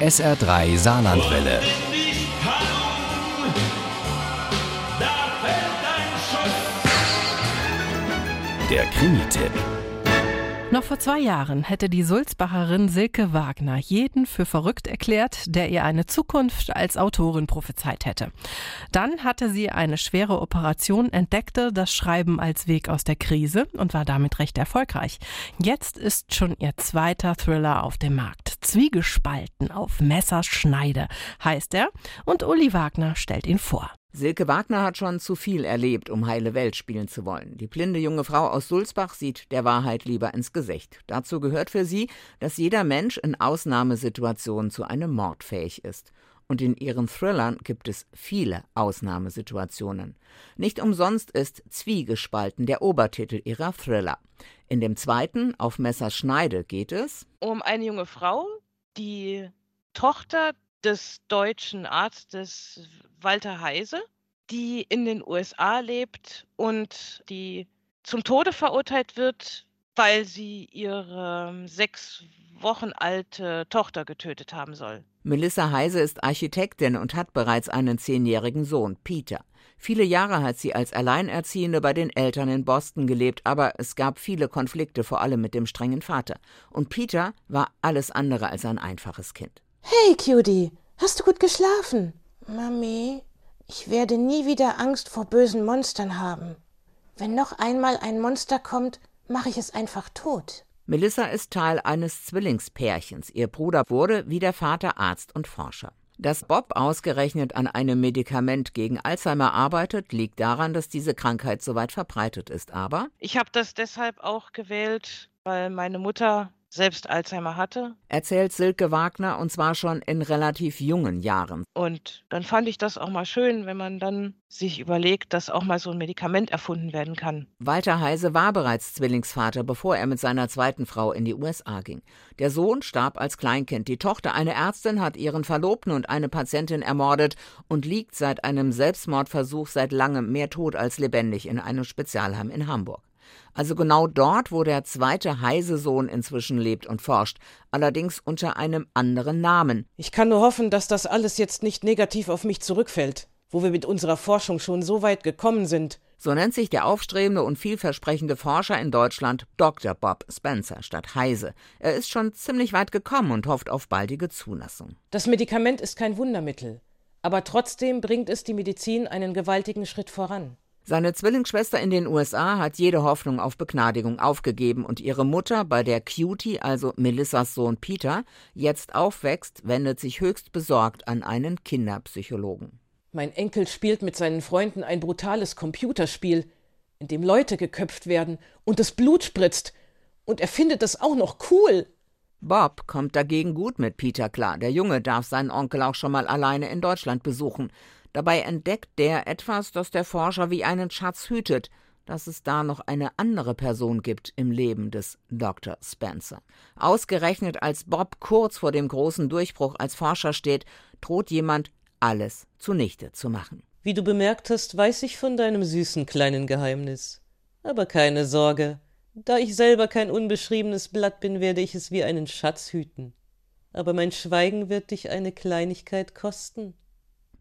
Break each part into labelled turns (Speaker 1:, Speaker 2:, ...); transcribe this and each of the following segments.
Speaker 1: SR3 Saarlandwelle. Der Krimi-Tipp.
Speaker 2: Noch vor zwei Jahren hätte die Sulzbacherin Silke Wagner jeden für verrückt erklärt, der ihr eine Zukunft als Autorin prophezeit hätte. Dann hatte sie eine schwere Operation, entdeckte das Schreiben als Weg aus der Krise und war damit recht erfolgreich. Jetzt ist schon ihr zweiter Thriller auf dem Markt. Zwiegespalten auf Messerschneide heißt er und Uli Wagner stellt ihn vor.
Speaker 3: Silke Wagner hat schon zu viel erlebt, um heile Welt spielen zu wollen. Die blinde junge Frau aus Sulzbach sieht der Wahrheit lieber ins Gesicht. Dazu gehört für sie, dass jeder Mensch in Ausnahmesituationen zu einem Mord fähig ist. Und in ihren Thrillern gibt es viele Ausnahmesituationen. Nicht umsonst ist Zwiegespalten der Obertitel ihrer Thriller. In dem zweiten, Auf Messers Schneide, geht es
Speaker 4: um eine junge Frau, die Tochter des deutschen Arztes Walter Heise, die in den USA lebt und die zum Tode verurteilt wird, weil sie ihre sechs Wochen alte Tochter getötet haben soll.
Speaker 3: Melissa Heise ist Architektin und hat bereits einen zehnjährigen Sohn, Peter. Viele Jahre hat sie als Alleinerziehende bei den Eltern in Boston gelebt, aber es gab viele Konflikte, vor allem mit dem strengen Vater. Und Peter war alles andere als ein einfaches Kind.
Speaker 5: Hey, Cutie, hast du gut geschlafen? Mami, ich werde nie wieder Angst vor bösen Monstern haben. Wenn noch einmal ein Monster kommt, mache ich es einfach tot.
Speaker 3: Melissa ist Teil eines Zwillingspärchens. Ihr Bruder wurde wie der Vater Arzt und Forscher. Dass Bob ausgerechnet an einem Medikament gegen Alzheimer arbeitet, liegt daran, dass diese Krankheit so weit verbreitet ist. Aber
Speaker 4: ich habe das deshalb auch gewählt, weil meine Mutter selbst Alzheimer hatte.
Speaker 3: Erzählt Silke Wagner und zwar schon in relativ jungen Jahren.
Speaker 4: Und dann fand ich das auch mal schön, wenn man dann sich überlegt, dass auch mal so ein Medikament erfunden werden kann.
Speaker 3: Walter Heise war bereits Zwillingsvater, bevor er mit seiner zweiten Frau in die USA ging. Der Sohn starb als Kleinkind. Die Tochter, eine Ärztin, hat ihren Verlobten und eine Patientin ermordet und liegt seit einem Selbstmordversuch seit langem mehr tot als lebendig in einem Spezialheim in Hamburg. Also genau dort, wo der zweite Heise-Sohn inzwischen lebt und forscht, allerdings unter einem anderen Namen.
Speaker 6: Ich kann nur hoffen, dass das alles jetzt nicht negativ auf mich zurückfällt, wo wir mit unserer Forschung schon so weit gekommen sind.
Speaker 3: So nennt sich der aufstrebende und vielversprechende Forscher in Deutschland Dr. Bob Spencer statt Heise. Er ist schon ziemlich weit gekommen und hofft auf baldige Zulassung.
Speaker 6: Das Medikament ist kein Wundermittel, aber trotzdem bringt es die Medizin einen gewaltigen Schritt voran.
Speaker 3: Seine Zwillingsschwester in den USA hat jede Hoffnung auf Begnadigung aufgegeben und ihre Mutter, bei der Cutie, also Melissas Sohn Peter, jetzt aufwächst, wendet sich höchst besorgt an einen Kinderpsychologen.
Speaker 6: Mein Enkel spielt mit seinen Freunden ein brutales Computerspiel, in dem Leute geköpft werden und das Blut spritzt. Und er findet das auch noch cool.
Speaker 3: Bob kommt dagegen gut mit Peter klar. Der Junge darf seinen Onkel auch schon mal alleine in Deutschland besuchen. Dabei entdeckt der etwas, das der Forscher wie einen Schatz hütet, dass es da noch eine andere Person gibt im Leben des Dr. Spencer. Ausgerechnet als Bob kurz vor dem großen Durchbruch als Forscher steht, droht jemand, alles zunichte zu machen.
Speaker 6: Wie du bemerkt hast, weiß ich von deinem süßen kleinen Geheimnis. Aber keine Sorge, da ich selber kein unbeschriebenes Blatt bin, werde ich es wie einen Schatz hüten. Aber mein Schweigen wird dich eine Kleinigkeit kosten.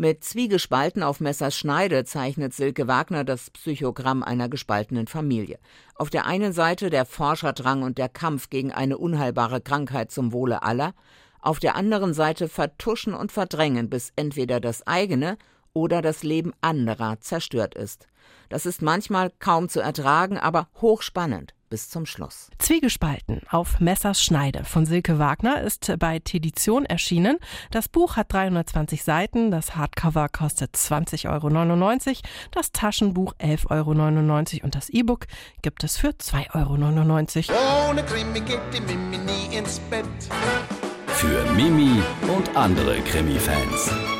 Speaker 3: Mit Zwiegespalten auf Messers Schneide zeichnet Silke Wagner das Psychogramm einer gespaltenen Familie. Auf der einen Seite der Forscherdrang und der Kampf gegen eine unheilbare Krankheit zum Wohle aller, auf der anderen Seite vertuschen und verdrängen, bis entweder das eigene oder das Leben anderer zerstört ist. Das ist manchmal kaum zu ertragen, aber hochspannend bis zum Schluss.
Speaker 2: Zwiegespalten auf Messers Schneide von Silke Wagner ist bei Tedition erschienen. Das Buch hat 320 Seiten, das Hardcover kostet 20,99 Euro, das Taschenbuch 11,99 Euro und das E-Book gibt es für 2,99 Euro. Ohne Krimi geht die Mimi nie ins
Speaker 1: Bett. Für Mimi und andere Krimi-Fans.